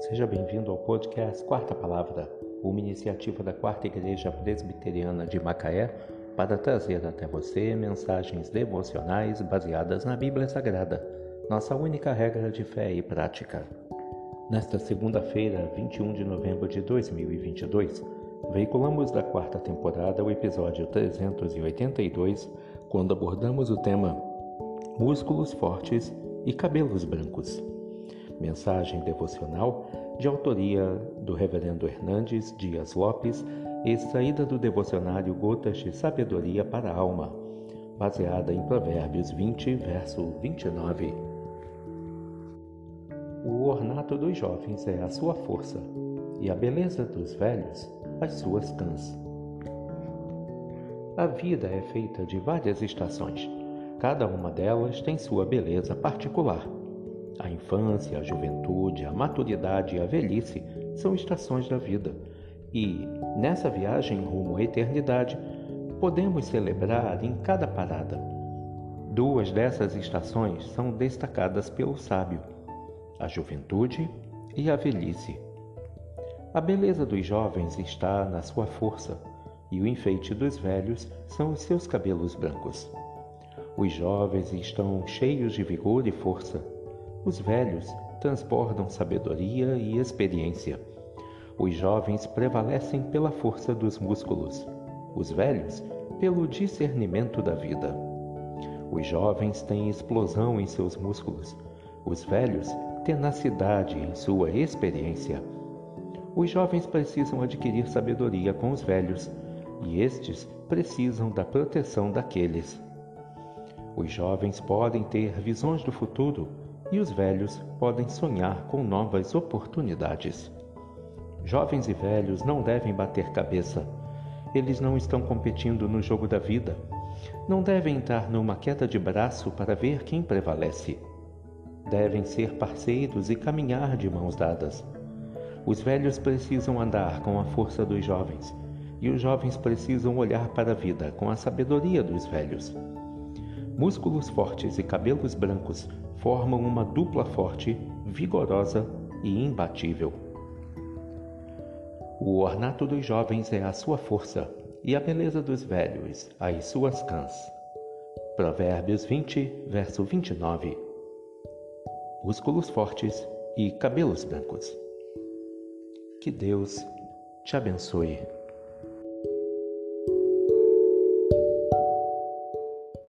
Seja bem-vindo ao podcast Quarta Palavra, uma iniciativa da Quarta Igreja Presbiteriana de Macaé para trazer até você mensagens devocionais baseadas na Bíblia Sagrada, nossa única regra de fé e prática. Nesta segunda-feira, 21 de novembro de 2022, veiculamos da quarta temporada o episódio 382, quando abordamos o tema Músculos Fortes e Cabelos Brancos. Mensagem devocional de autoria do Reverendo Hernandes Dias Lopes, extraída do devocionário Gotas de Sabedoria para a Alma, baseada em Provérbios 20, verso 29. O ornato dos jovens é a sua força, e a beleza dos velhos as suas cãs. A vida é feita de várias estações. Cada uma delas tem sua beleza particular. A infância, a juventude, a maturidade e a velhice são estações da vida. E, nessa viagem rumo à eternidade, podemos celebrar em cada parada. Duas dessas estações são destacadas pelo sábio: a juventude e a velhice. A beleza dos jovens está na sua força, e o enfeite dos velhos são os seus cabelos brancos. Os jovens estão cheios de vigor e força os velhos transbordam sabedoria e experiência. Os jovens prevalecem pela força dos músculos, os velhos pelo discernimento da vida. Os jovens têm explosão em seus músculos, os velhos tenacidade em sua experiência. Os jovens precisam adquirir sabedoria com os velhos, e estes precisam da proteção daqueles. Os jovens podem ter visões do futuro e os velhos podem sonhar com novas oportunidades. Jovens e velhos não devem bater cabeça. Eles não estão competindo no jogo da vida. Não devem entrar numa queda de braço para ver quem prevalece. Devem ser parceiros e caminhar de mãos dadas. Os velhos precisam andar com a força dos jovens, e os jovens precisam olhar para a vida com a sabedoria dos velhos. Músculos fortes e cabelos brancos formam uma dupla forte, vigorosa e imbatível. O ornato dos jovens é a sua força, e a beleza dos velhos as suas cãs. Provérbios 20, verso 29. Músculos fortes e cabelos brancos. Que Deus te abençoe.